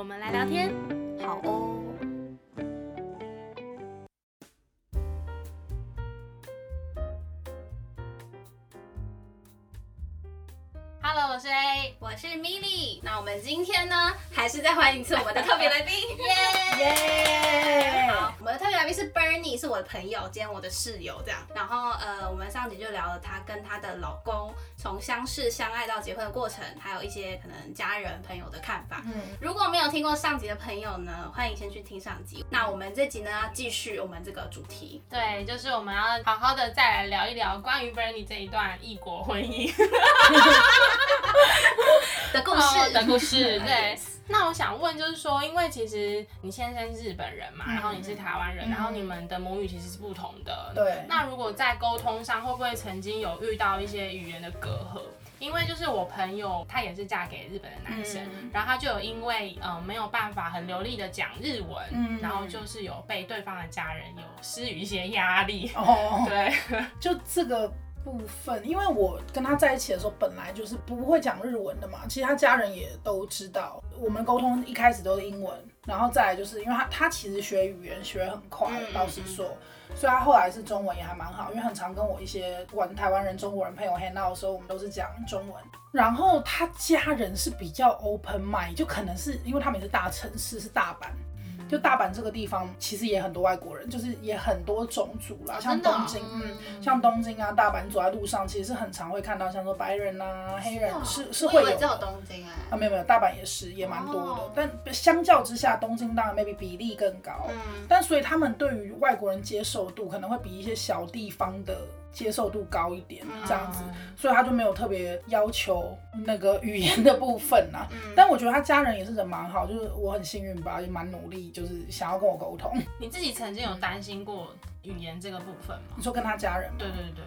我们来聊天。好哦。我是 A。我是 Milly，那我们今天呢，还是再欢迎一次我们的特别来宾，耶！耶！好，我们的特别来宾是 Bernie，是我的朋友兼我的室友这样。然后呃，我们上集就聊了她跟她的老公从相识、相爱到结婚的过程，还有一些可能家人朋友的看法。嗯，如果没有听过上集的朋友呢，欢迎先去听上集。那我们这集呢，要继续我们这个主题。对，就是我们要好好的再来聊一聊关于 Bernie 这一段异国婚姻 的故事的故事。对那我想问，就是说，因为其实你先生是日本人嘛，嗯然后你是台湾人，嗯然后你们的母语其实是不同的。对那如果在沟通上，会不会曾经有遇到一些语言的隔阂？因为就是我朋友，她也是嫁给日本的男生，嗯然后她就有因为呃没有办法很流利的讲日文，嗯然后就是有被对方的家人有施予一些压力。哦，对，就这个部分，因为我跟他在一起的时候，本来就是不会讲日文的嘛，其实他家人也都知道，我们沟通一开始都是英文，然后再来就是因为他他其实学语言学得很快，嗯老实说。所以他后来是中文也还蛮好，因为很常跟我一些不管台湾人、中国人朋友 hang out 的时候，我们都是讲中文。然后他家人是比较 open mind，就可能是因为他们也是大城市，是大阪，就大阪这个地方其实也很多外国人，就是也很多种族啦，像东京，嗯，像东京啊、大阪，走在路上其实是很常会看到，像说白人啊、黑人是是会有我以为只有。东京哎、啊，没有没有，大阪也是，也蛮多的。哦但相较之下，东京当然 maybe 比例更高。嗯，但所以他们对于外国人接受度可能会比一些小地方的接受度高一点，这样子，所以他就没有特别要求那个语言的部分呐、嗯但我觉得他家人也是人蛮好，就是我很幸运吧，也蛮努力，就是想要跟我沟通。你自己曾经有担心过语言这个部分吗你？说跟他家人吗？对对对。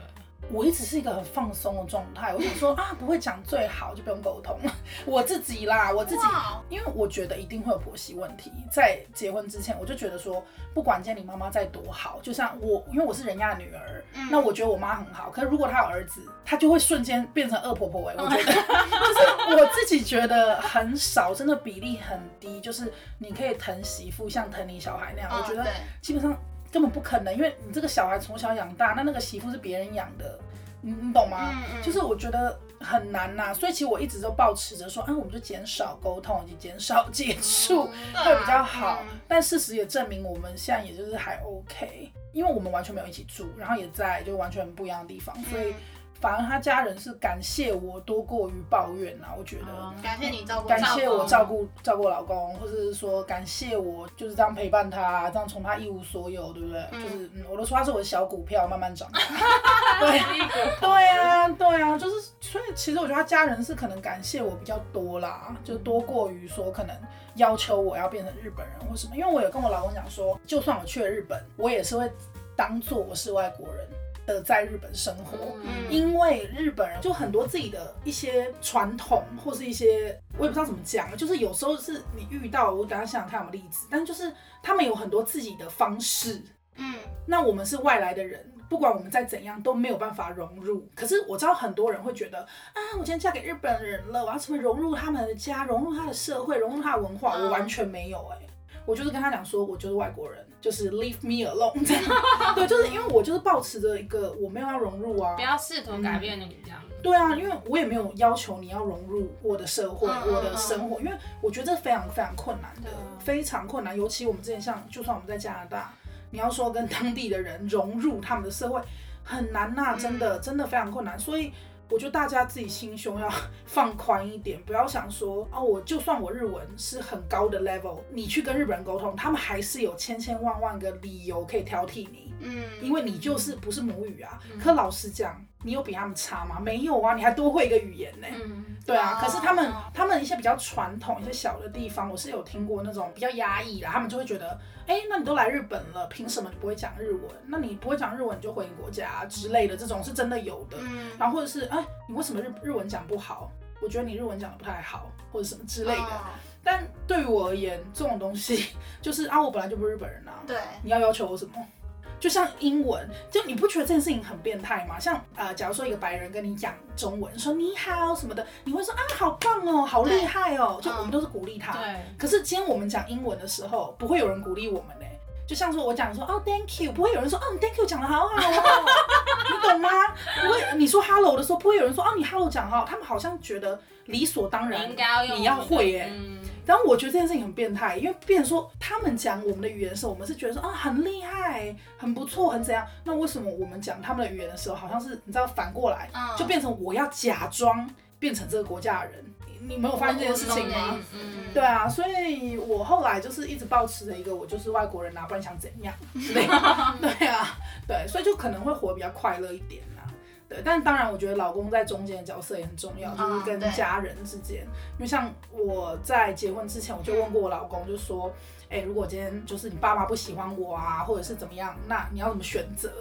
我一直是一个很放松的状态，我想说 啊，不会讲最好就不用沟通。我自己啦，我自己哇，因为我觉得一定会有婆媳问题。在结婚之前，我就觉得说，不管今天你妈妈再多好，就像我，因为我是人家的女儿，嗯那我觉得我妈很好。可是如果她有儿子，她就会瞬间变成恶婆婆哎、我觉得 就是我自己觉得很少，真的比例很低。就是你可以疼媳妇，像疼你小孩那样，我觉得基本上根本不可能，因为你这个小孩从小养大，那那个媳妇是别人养的，你你懂吗？嗯嗯就是我觉得很难呐、所以其实我一直都保持着说，啊，我们就减少沟通以及减少接触、对 会比较啊好。嗯但事实也证明，我们现在也就是还 OK，因为我们完全没有一起住，然后也在就完全不一样的地方，所以嗯反而他家人是感谢我多过于抱怨呐、我觉得。哦感谢你照顾，感谢我照顾。照顾我老公，或者是说感谢我就是这样陪伴他，这样从他一无所有，对不对？嗯就是嗯，我都说他是我的小股票，慢慢长大。对，对啊，对啊，就是所以其实我觉得他家人是可能感谢我比较多啦，就多过于说可能要求我要变成日本人或什么。因为我有跟我老公讲说，就算我去了日本，我也是会当做我是外国人的在日本生活。嗯。因为日本人就很多自己的一些传统，或是一些我也不知道怎么讲，就是有时候是你遇到，我等一下想想看有没有例子，但就是他们有很多自己的方式，嗯。那我们是外来的人，不管我们再怎样都没有办法融入。可是我知道很多人会觉得啊，我今天嫁给日本人了，我要成为融入他们的家，融入他的社会，融入他的文化，嗯。我完全没有哎、我就是跟他讲说，我就是外国人，就是 leave me alone 这样。对，就是因为我就是抱持着一个我没有要融入啊不，要试图改变你这样。对啊，因为我也没有要求你要融入我的社会、嗯我的生活，因为我觉得这非常非常困难的非常困难。尤其我们之前像，就算我们在加拿大，你要说跟当地的人融入他们的社会，很难呐、真的真的非常困难。所以我觉得大家自己心胸要 放宽一点，不要想说哦，我就算我日文是很高的 level，你去跟日本人沟通，他们还是有千千万万个理由可以挑剔你。嗯，因为你就是不是母语啊。可老实讲，你有比他们差吗？没有啊，你还多会一个语言呢、嗯，对啊，哦可是他们他们一些比较传统、一些小的地方，我是有听过那种比较压抑啦，他们就会觉得，哎、那你都来日本了，凭什么你不会讲日文？那你不会讲日文，你就回你国家之类的，这种是真的有的。嗯然后或者是，哎、你为什么日日文讲不好？我觉得你日文讲的不太好，或者什么之类的。哦但对于我而言，这种东西 就是啊，我本来就不是日本人啊，对，你要要求我什么？就像英文，就你不觉得这件事情很变态吗？像呃，假如说一个白人跟你讲中文，说你好什么的，你会说啊，好棒哦，好厉害哦，就嗯我们都是鼓励他。对，可是今天我们讲英文的时候，不会有人鼓励我们呢、就像说我讲说哦，thank you，不会有人说哦，thank you 讲的好好哦，你懂吗？不会，你说 hello 的时候，不会有人说哦，你 hello 讲得好，他们好像觉得理所当然，你要会耶、嗯，然后我觉得这件事情很变态，因为变成说他们讲我们的语言的时候，我们是觉得说啊很厉害、很不错、很怎样。那为什么我们讲他们的语言的时候，好像是你知道反过来，嗯就变成我要假装变成这个国家的人？你你没有发现这件事情吗对啊，所以我后来就是一直保持着一个我就是外国人啊，不然想怎样。对啊，对，所以就可能会活得比较快乐一点啦。对，但当然，我觉得老公在中间的角色也很重要，就是跟家人之间。因为像我在结婚之前，我就问过我老公，就说，哎、如果今天就是你爸妈不喜欢我啊，或者是怎么样，那你要怎么选择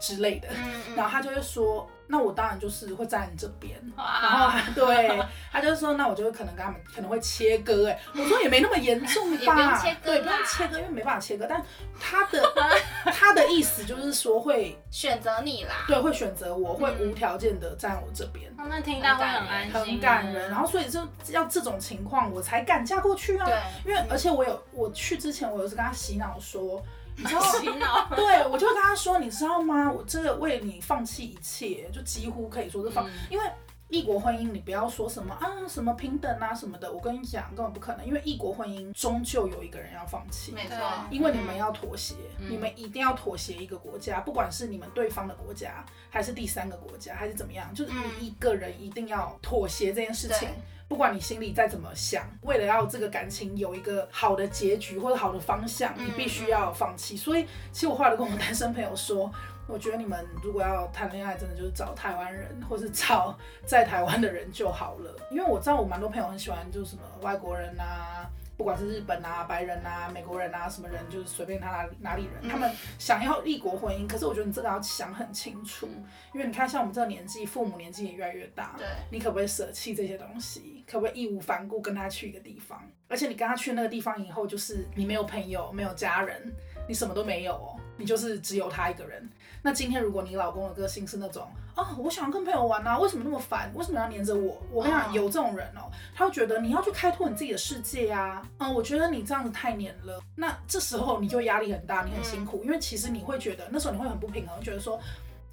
之类的。嗯嗯然后他就会说，那我当然就是会站在你这边。哇然后他对他就说，那我就可能跟他们可能会切割。哎，我说也没那么严重吧，对，不用切割，因为没办法切割。但他的 他的意思就是说会选择你啦，对会选择我，会嗯无条件的站我这边。哦那听到会很安心，很感人，然后所以就要这种情况我才敢嫁过去啊。对，因为而且我有我去之前，我有跟他洗脑说，你知道洗脑，对，我就跟他说，你知道吗？我这个为你放弃一切，就几乎可以说是放，嗯因为异国婚姻，你不要说什么啊，什么平等啊什么的，我跟你讲，根本不可能，因为异国婚姻终究有一个人要放弃。没错，因为你们要妥协，嗯你们一定要妥协一个国家，不管是你们对方的国家，还是第三个国家，还是怎么样，就是嗯你一个人一定要妥协这件事情对。不管你心里再怎么想，为了要这个感情有一个好的结局或者好的方向，嗯你必须要放弃。所以，其实我后来都跟我单身朋友说，我觉得你们如果要谈恋爱，真的就是找台湾人，或是找在台湾的人就好了。因为我知道我蛮多朋友很喜欢，就是什么外国人啊。不管是日本啊、白人啊、美国人啊，什么人就是随便他哪里哪里人，嗯他们想要异国婚姻，可是我觉得你这个要想很清楚，因为你看像我们这个年纪，父母年纪也越来越大，对，你可不可以舍弃这些东西？可不可以义无反顾跟他去一个地方？而且你跟他去那个地方以后，就是你没有朋友，没有家人，你什么都没有哦，你就是只有他一个人。那今天如果你老公的个性是那种，哦，我想要跟朋友玩啊，为什么那么烦？为什么要黏着我？我跟你讲，哦有这种人哦，他会觉得你要去开拓你自己的世界啊。嗯，我觉得你这样子太黏了。那这时候你就压力很大，你很辛苦，因为其实你会觉得那时候你会很不平衡，觉得说。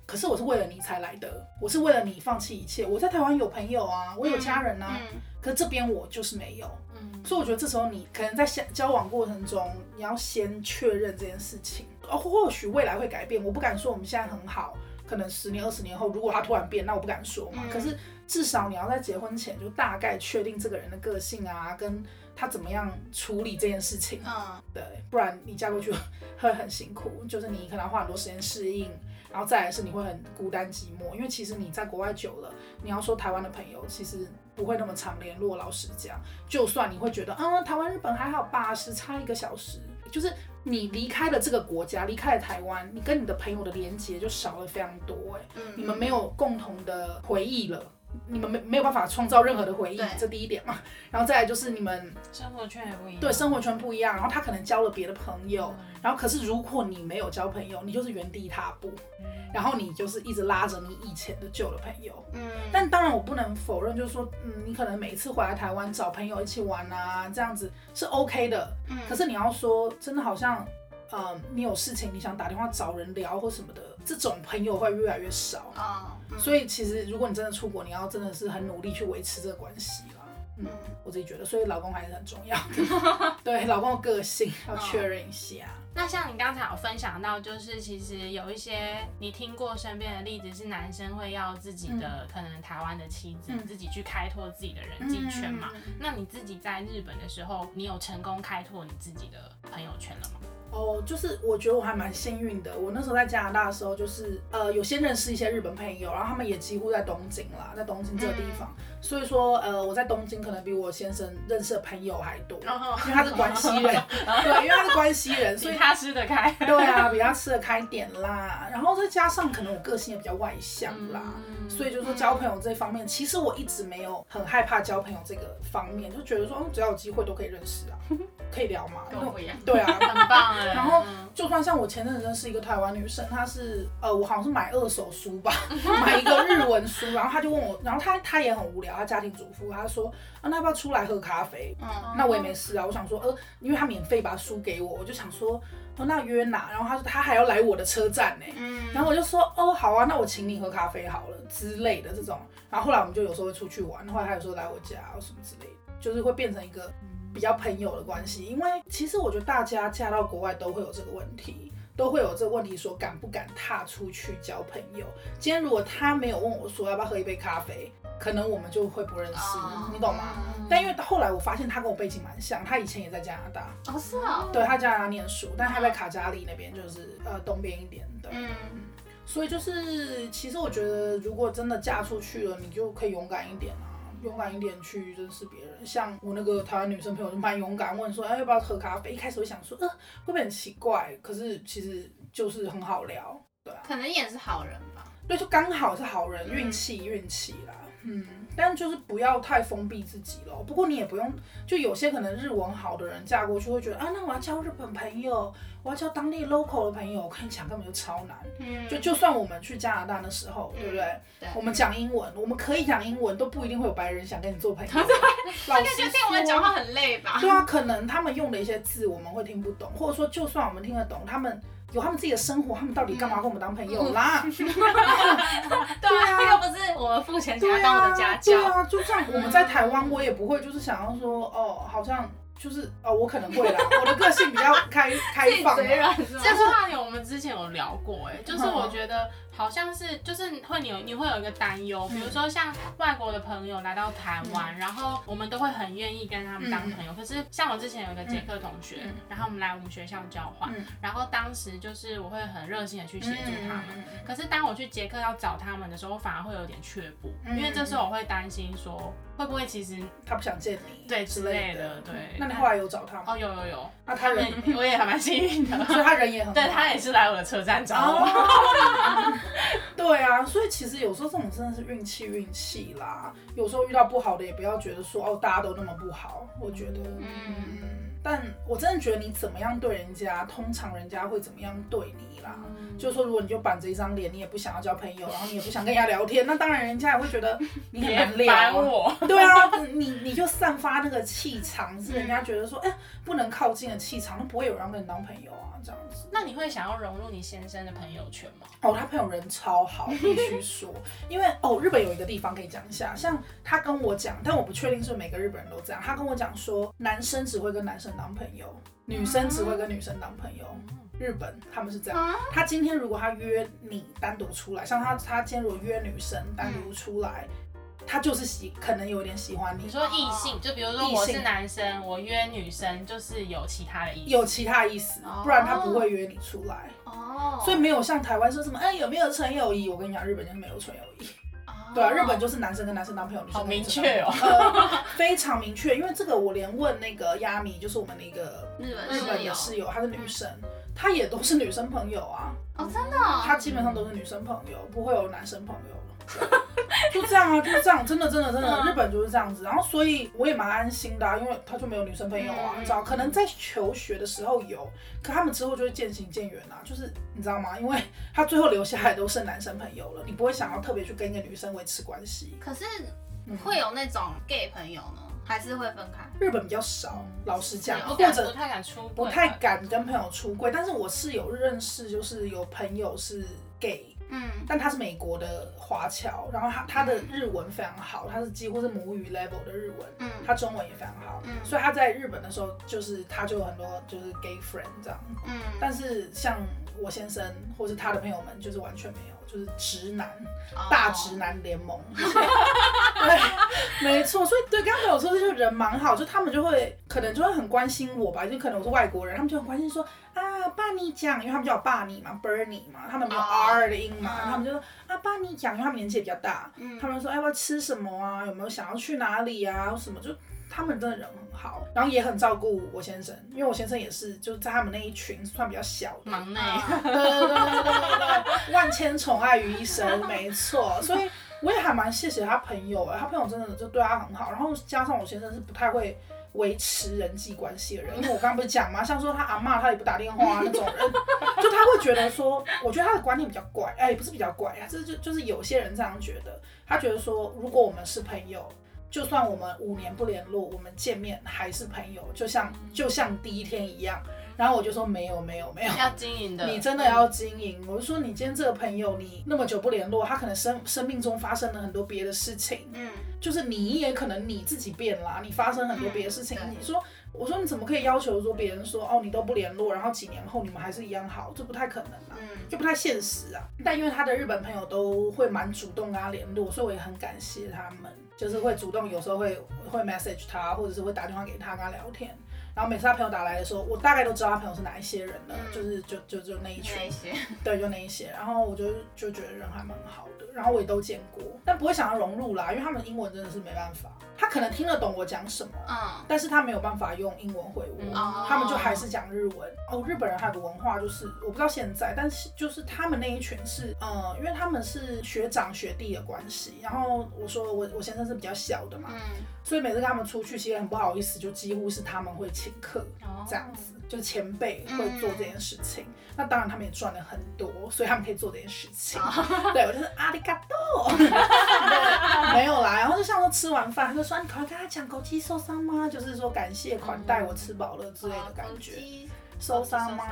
可是我是为了你才来的，我是为了你放弃一切。我在台湾有朋友啊，我有家人啊，嗯可是这边我就是没有。嗯，所以我觉得这时候你可能在相交往过程中，你要先确认这件事情。哦，或许未来会改变，我不敢说我们现在很好，可能十年、二十年后，如果他突然变，那我不敢说嘛。嗯可是至少你要在结婚前就大概确定这个人的个性啊，跟他怎么样处理这件事情。嗯，对，不然你嫁过去会很辛苦，就是你可能要花很多时间适应，然后再来是你会很孤单寂寞，因为其实你在国外久了，你要说台湾的朋友其实不会那么常联络。老实讲，就算你会觉得嗯，台湾、日本还好吧，时差一个小时，就是你离开了这个国家，离开了台湾，你跟你的朋友的连接就少了非常多、哎，嗯你们没有共同的回忆了。你们没没有办法创造任何的回忆，这第一点嘛。然后再来就是你们生活圈也不一样，对生活圈不一样，然后他可能交了别的朋友，嗯然后可是如果你没有交朋友，你就是原地踏步，嗯然后你就是一直拉着你以前的旧的朋友。嗯，但当然我不能否认，就是说，嗯，你可能每一次回来台湾找朋友一起玩啊，这样子是 OK 的。嗯可是你要说真的好像，嗯，你有事情你想打电话找人聊或什么的，这种朋友会越来越少。啊，嗯所以其实如果你真的出国，你要真的是很努力去维持这个关系啦。嗯嗯，我自己觉得，所以老公还是很重要的。对，老公的个性要确认一下。那像你刚才有分享到，就是其实有一些你听过身边的例子，是男生会要自己的、可能台湾的妻子、嗯自己去开拓自己的人际圈嘛。嗯那你自己在日本的时候，你有成功开拓你自己的朋友圈了吗？哦，就是我觉得我还蛮幸运的。我那时候在加拿大的时候，就是呃，有先认识一些日本朋友，然后他们也几乎在东京啦，在东京这个地方。所以说，呃，我在东京可能比我先生认识的朋友还多，因为他是关西人，对，因为他是关西人，所以他吃得开。对啊，比他吃得开点啦。然后再加上可能我个性也比较外向啦，所以就是说交朋友这方面，其实我一直没有很害怕交朋友这个方面，就觉得说，只要有机会都可以认识啊，可以聊嘛。对啊，很棒哎。然后就算像我前阵子认识一个台湾女生，她是呃，我好像是买二手书吧，买一个日文书，然后她就问我，然后她她也很无聊。她家庭主妇，她说啊，那要不要出来喝咖啡？嗯，那我也没事啊。我想说，呃，因为她免费把书给我，我就想说，哦，那约哪？然后他说他还要来我的车站呢。嗯，然后我就说，哦，好啊，那我请你喝咖啡好了之类的这种。然后后来我们就有时候会出去玩，后来他有时候来我家什么之类的，就是会变成一个比较朋友的关系。因为其实我觉得大家嫁到国外都会有这个问题。都会有这个问题，说敢不敢踏出去交朋友。今天如果他没有问我说要不要喝一杯咖啡，可能我们就会不认识，你懂吗？但因为后来我发现他跟我背景蛮像，他以前也在加拿大，哦是啊，对他加拿大念书，但他在卡加里那边，就是呃东边一点的，嗯，所以就是其实我觉得，如果真的嫁出去了，你就可以勇敢一点啊。勇敢一点去认识别人，像我那个台湾女生朋友就蛮勇敢，问说，哎，要不要喝咖啡？一开始会想说，呃，会不会很奇怪？可是其实就是很好聊，对啊。可能也是好人吧。对，就刚好是好人，运气运气啦。嗯，但就是不要太封闭自己咯。不过你也不用，就有些可能日文好的人嫁过去会觉得啊，那我要交日本朋友，我要交当地 local 的朋友，我跟你讲根本就超难。嗯，就就算我们去加拿大的时候，对不对？对。我们讲英文，我们可以讲英文，都不一定会有白人想跟你做朋友。老师就听我们讲话很累吧？对啊，可能他们用的一些字我们会听不懂，或者说就算我们听得懂，他们。有他们自己的生活，他们到底干嘛跟我们当朋友啦？对啊，又不是我们付钱请他当我的家教。对啊，就像我们在台湾，我也不会就是想要说，哦，好像。就是哦，我可能会啦，我的个性比较开 开放。这个话题我们之前有聊过，哎，就是我觉得好像是，就是会你有你会有一个担忧，比如说像外国的朋友来到台湾，然后我们都会很愿意跟他们当朋友。可是像我之前有一个捷克同学，然后我们来我们学校交换，然后当时就是我会很热心的去协助他们。可是当我去捷克要找他们的时候，我反而会有点却步，因为这时候我会担心说。会不会其实他不想见你？对之类的，对。那你后来有找他吗？哦，有有有。那他人我也还蛮幸运的，所以他人也很。对他也是来我的车站找我。对啊，所以其实有时候这种真的是运气运气啦。有时候遇到不好的，也不要觉得说哦，大家都那么不好。我觉得，嗯。但我真的觉得你怎么样对人家，通常人家会怎么样对你啦。就是说，如果你就板着一张脸，你也不想要交朋友，然后你也不想跟人家聊天，那当然人家也会觉得 你很难聊。我。对啊，你你就散发那个气场，是人家觉得说，哎，不能靠近的气场，那不会有人跟你当朋友啊，这样子。那你会想要融入你先生的朋友圈吗？哦，他朋友人超好，必须说，因为哦，日本有一个地方可以讲一下，像他跟我讲，但我不确定是每个日本人都这样。他跟我讲说，男生只会跟男生。当朋友，女生只会跟女生当朋友。日本他们是这样，他今天如果他约你单独出来，像他他今天如果约女生单独出来，他就是喜可能有点喜欢你。你说异性，就比如说我是男生，我约女生就是有其他的意思，有其他意思，不然他不会约你出来。哦，所以没有像台湾说什么，哎，有没有纯友谊？我跟你讲，日本就是没有纯友谊。对啊，日本就是男生跟男生当朋友，女生好明确哦，非常明确。因为这个，我连问那个亚米，就是我们的一个日本日本的室友，她是女生，她也都是女生朋友啊。哦，真的？她基本上都是女生朋友，不会有男生朋友。就这样啊，就是这样，真的，真的，真的，日本就是这样子。然后，所以我也蛮安心的，因为他就没有女生朋友啊，你知道？可能在求学的时候有，可他们之后就会渐行渐远啊。就是你知道吗？因为他最后留下来都是男生朋友了，你不会想要特别去跟一个女生维持关系。可是会有那种 gay 朋友呢，还是会分开？日本比较少，老实讲，或者不太敢出，不太敢跟朋友出柜。但是我是有认识，就是有朋友是 gay。嗯，但他是美国的华侨，然后他他的日文非常好，他是几乎是母语 level 的日文，嗯，他中文也非常好，嗯，所以他在日本的时候，就是他就有很多就是 gay friend 这样，嗯，但是像我先生或是他的朋友们，就是完全没有，就是直男，大直男联盟，对，没错，所以对刚刚有说就是人蛮好，就他们就会可能就会很关心我吧，就可能我是外国人，他们就很关心说啊。你讲，因为他们叫我爸你嘛，Bernie 嘛，他们没有哦。R 的音嘛，嗯。他们就说啊，爸你讲，因为他们年纪也比较大，嗯。他们说哎要不要吃什么啊，有没有想要去哪里啊，什么？就。他们真的人很好，然后也很照顾我先生，因为我先生也是就在他们那一群算比较小的，忙内，啊对对对对对对，万千宠爱于一身，没错。所以我也还蛮谢谢他朋友哎，他朋友真的就对他很好。然后加上我先生是不太会维持人际关系的人，因为我刚刚不是讲嘛，像说他阿妈他也不打电话、啊、那种人，就他会觉得说，我觉得他的观念比较怪，哎，也不是比较怪啊，这就就是有些人这样觉得，他觉得说，如果我们是朋友。就算我们五年不联络，我们见面还是朋友，就像就像第一天一样。然后我就说没有没有没有，要经营的，你真的要经营。我就说，你今天这个朋友，你那么久不联络，他可能生生命中发生了很多别的事情，嗯，就是你也可能你自己变啦，你发生很多别的事情。嗯你说，我说你怎么可以要求说别人说哦你都不联络，然后几年后你们还是一样好，这不太可能啊。嗯就不太现实啊，但因为他的日本朋友都会蛮主动跟他联络，所以我也很感谢他们，就是会主动，有时候会会 message 他，或者是会打电话给他跟他聊天。然后每次他朋友打来的时候，我大概都知道他朋友是哪一些人了，嗯就是就就就那一群那，一些，对，就那一些。然后我就就觉得人还蛮好的，然后我也都见过，但不会想要融入啦，因为他们英文真的是没办法，他可能听得懂我讲什么，嗯但是他没有办法用英文回我，他们就还是讲日文。哦，日本人还有个文化就是，我不知道现在，但是就是他们那一群是，呃，因为他们是学长学弟的关系。然后我说我我先生是比较小的嘛，嗯，所以每次跟他们出去，其实很不好意思，就几乎是他们会请客哦这样子，就是前辈会做这件事情。那当然他们也赚了很多，所以他们可以做这件事情。对我就是阿里嘎多，没有啦。然后就像说吃完饭，他就说你快跟他讲枸杞受伤吗？就是说感谢款待我吃饱了之类的感觉。受伤吗？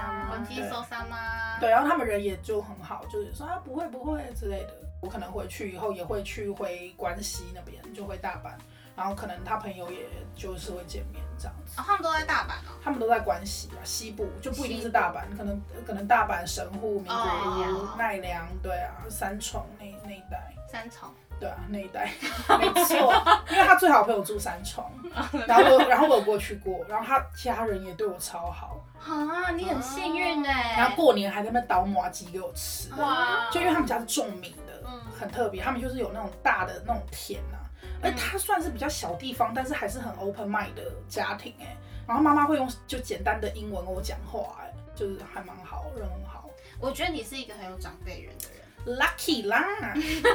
对手机受伤吗？对，然后他们人也就很好，就是说啊不会不会之类的。我可能回去以后也会去回关西那边，就回大阪，然后可能他朋友也就是会见面这样子。哦，他们都在大阪哦。他们都在关西啊，西部就不一定是大阪，可能可能大阪、神户、名古哦屋、奈良，对啊，三重那那一带。三重，对啊，那一带 没错，因为他最好朋友住三重，然后我然后我有过去过，然后他家人也对我超好，啊，你很幸运哎。然后过年还在那边倒麻鸡给我吃，哇。就因为他们家是种米的，嗯。很特别，他们就是有那种大的那种田啊，哎，他算是比较小地方，但是还是很 open mind 的家庭哎、然后妈妈会用就简单的英文跟我讲话哎、就是还蛮好，人很好。我觉得你是一个很有长辈人的人。lucky 啦，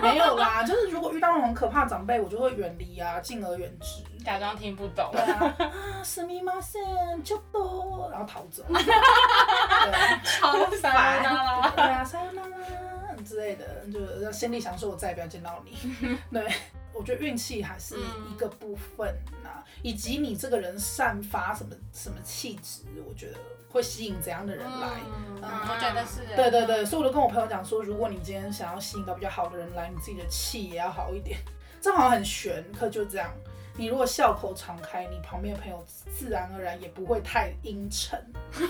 没有啦，就是如果遇到那种很可怕的长辈，我就会远离啊，敬而远之。假装听不懂对。啊，啊，すみません，ちょっと，然后逃走。对超撒由那拉对啊，さよなら之类的，就心里想说，我再也不要见到你。对，我觉得运气还是一个部分呐、以及你这个人散发什么什么气质，我觉得 会吸引怎样的人来。嗯，嗯我觉得是。对对对，所以我就跟我朋友讲说，如果你今天想要吸引到比较好的人来，你自己的气也要好一点。这好像很玄，可就这样。你如果笑口常开，你旁边的朋友自然而然也不会太阴沉，对？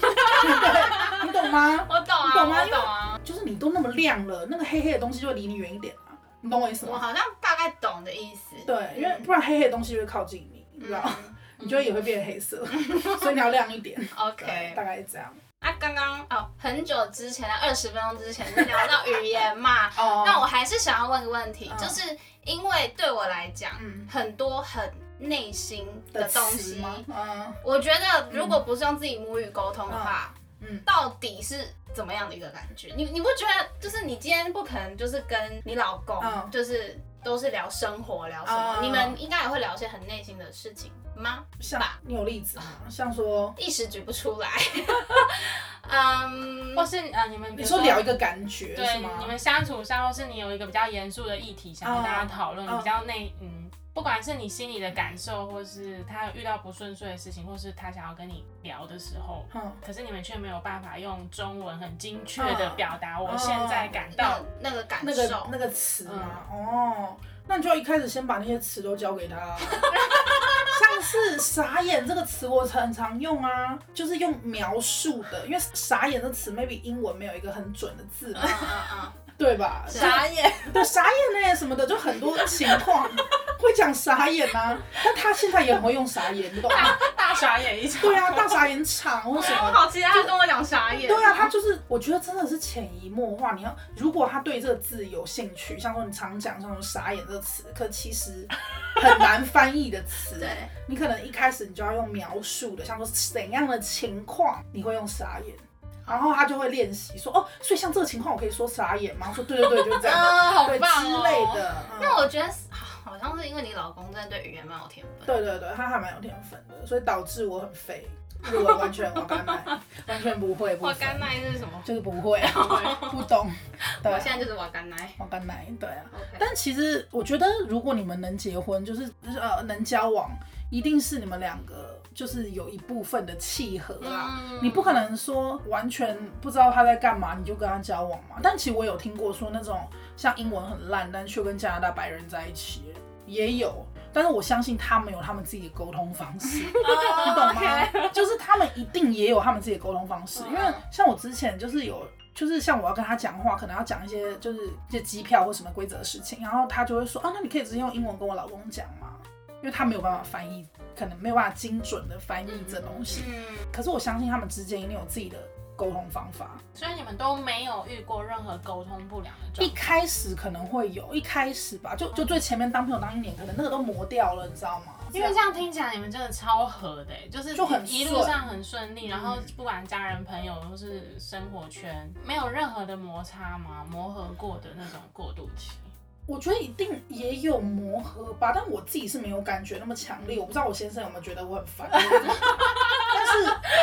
你懂吗？我懂啊，你懂吗我懂啊。就是你都那么亮了，那个黑黑的东西就会离你远一点啊。你懂我意思吗？我好像大概懂的意思。对，因为不然黑黑的东西就会靠近你，你知道吗？嗯你就会也会变黑色，所以你要亮一点。OK，大概是这样。那刚刚哦，很久之前的二十分钟之前是聊到语言嘛，哦那我还是想要问个问题，嗯就是因为对我来讲，嗯很多很内心的的东西？嗯我觉得如果不是用自己母语沟通的话，嗯嗯到底是怎么样的一个感觉？你你不觉得就是你今天不可能就是跟你老公，嗯就是都是聊生活聊什么，嗯你们应该也会聊一些很内心的事情吗？像吧你有例子吗？像说一时举不出来。嗯，或是呃，你们比你如说聊一个感觉是对吗？你们相处上，或是你有一个比较严肃的议题想跟大家讨论，嗯比较内嗯，不管是你心里的感受，或是他遇到不顺遂的事情，或是他想要跟你聊的时候，嗯，可是你们却没有办法用中文很精确的嗯表达我现在感到那那个感那受，个那个词嘛，哦，那你就要一开始先把那些词都交给他。像是傻眼这个词，我很常用啊，就是用描述的，因为傻眼这词 maybe 英文没有一个很准的字嘛。嗯，嗯嗯，对吧？傻眼，对，傻眼呢什么的，就很多情况。会讲傻眼啊，但他现在也很会用傻眼，你懂吗？大傻眼一场。对啊，大傻眼场或什么。我好期待他跟我讲傻眼。对啊，他就是，我觉得真的是潜移默化。你要，如果他对这个字有兴趣，像说你常讲像“傻眼”这个词，可其实很难翻译的词。对，你可能一开始你就要用描述的，像说怎样的情况你会用傻眼，然后他就会练习说哦，所以像这个情况我可以说傻眼吗？我说对对对，就是这样，啊，好对棒之哦类的。嗯那我觉得好像是因为你老公真的对语言蛮有天分。对对对，他还蛮有天分的，所以导致我很废，日文完全我干奶，完全不会，不瓦分干奈是什么？就是不会，不懂。对我，现在就是我干奶。我干奶，对啊。但其实我觉得，如果你们能结婚，就是就是呃能交往，一定是你们两个就是有一部分的契合啦。嗯你不可能说完全不知道他在干嘛，你就跟他交往嘛。但其实我有听过说那种像英文很烂，但却跟加拿大白人在一起，也有。但是我相信他们有他们自己的沟通方式，你懂吗？就是他们一定也有他们自己的沟通方式，因为像我之前就是有。就是像我要跟他讲话，可能要讲一些就是一些机票或什么规则的事情，然后他就会说啊，那你可以直接用英文跟我老公讲嘛？因为他没有办法翻译，可能没有办法精准的翻译这东西。嗯，可是我相信他们之间一定有自己的沟通方法。所以你们都没有遇过任何沟通不良的一状况。开始可能会有，一开始吧，就就最前面当朋友当一年，可能那个都磨掉了，你知道吗？因为这样听起来你们真的超合的欸，就是就很一路上很顺利，然后嗯不管家人朋友或是生活圈，没有任何的摩擦嘛？磨合过的那种过渡期。我觉得一定也有磨合吧，但我自己是没有感觉那么强烈。我不知道我先生有没有觉得我很烦，但是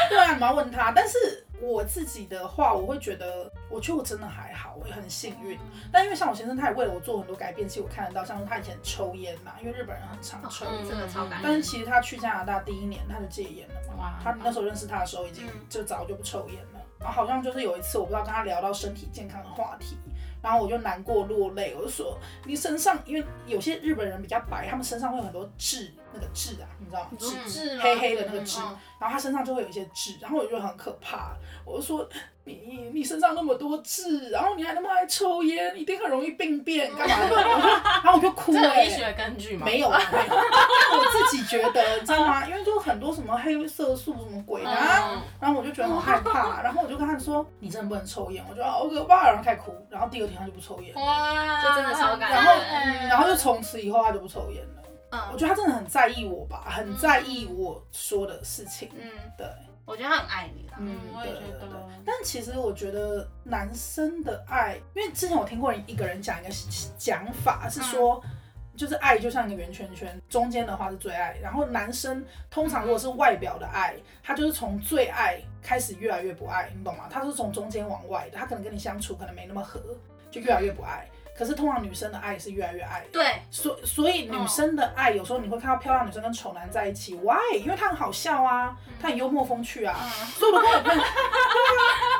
对啊，你们要问他。但是我自己的话，我会觉得，我觉得我真的还好，我也很幸运。但因为像我先生，他也为了我做很多改变，其实我看得到，像是他以前抽烟嘛，因为日本人很常抽真的超感人。但是其实他去加拿大第一年他就戒烟了嘛，哇他那时候认识他的时候已经嗯就早就不抽烟了。然后好像就是有一次我不知道跟他聊到身体健康的话题，然后我就难过落泪，我就说你身上因为有些日本人比较白，他们身上会有很多痣，那个痣啊，你知道吗？痣黑黑的那个痣，嗯然后他身上就会有一些痣，然后我就觉得很可怕。我就说你你身上那么多痣，然后你还那么爱抽烟，一定很容易病变，干嘛的？我就然后我就哭这了、有医学根据吗？没有啊，没有。我自己觉得，你知道吗？因为就很多什么黑色素什么鬼的、啊，嗯然后我就觉得很害怕，然后我就跟他说：“你真的不能抽烟。”我觉得好可怕，然后开始哭，然后第二天他就不抽烟，哇，这真的超感人然后嗯，然后就从此以后他就不抽烟了。我嗯觉得他真的很在意我吧，很在意我说的事情。嗯，对，我觉得他很爱你啦。嗯，我也觉得对对对。但其实我觉得男生的爱，因为之前我听过一个人讲一个讲法是说。就是爱就像一个圆圈圈，中间的话是最爱，然后男生通常如果是外表的爱，他就是从最爱开始越来越不爱，你懂吗？他是从中间往外的，他可能跟你相处可能没那么合，就越来越不爱。可是通常女生的爱是越来越爱的，对，所所以女生的爱有时候你会看到漂亮女生跟丑男在一起，why？因为他很好笑啊，他很幽默风趣啊，所以我都跟我朋友，对啊，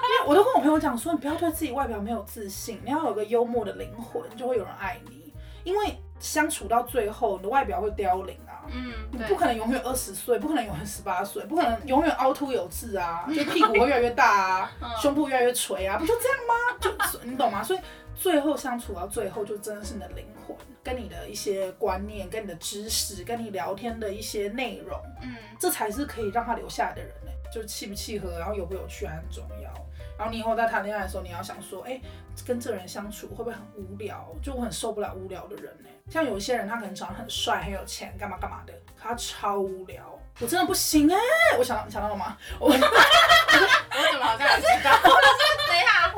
因为我都跟我朋友讲说，你不要对自己外表没有自信，你要有个幽默的灵魂，就会有人爱你。因为相处到最后，你的外表会凋零啊。嗯，你不可能永远二十岁，不可能永远十八岁，不可能永远凹凸有致啊，就屁股会越来越大啊，嗯胸部越来越垂啊，不就这样吗？就 你懂吗？所以最后相处到最后，就真的是你的灵魂，跟你的一些观念、跟你的知识、跟你聊天的一些内容，嗯，这才是可以让他留下来的人呢、就是契不契合，然后有不有趣还很重要。然后你以后在谈恋爱的时候，你要想说，哎、跟这个人相处会不会很无聊？就我很受不了无聊的人呢、像有一些人，他可能长得很帅、很有钱，干嘛干嘛的，可他超无聊，我真的不行哎、我想到，你想到了吗？我我怎么好像也知道？等一下，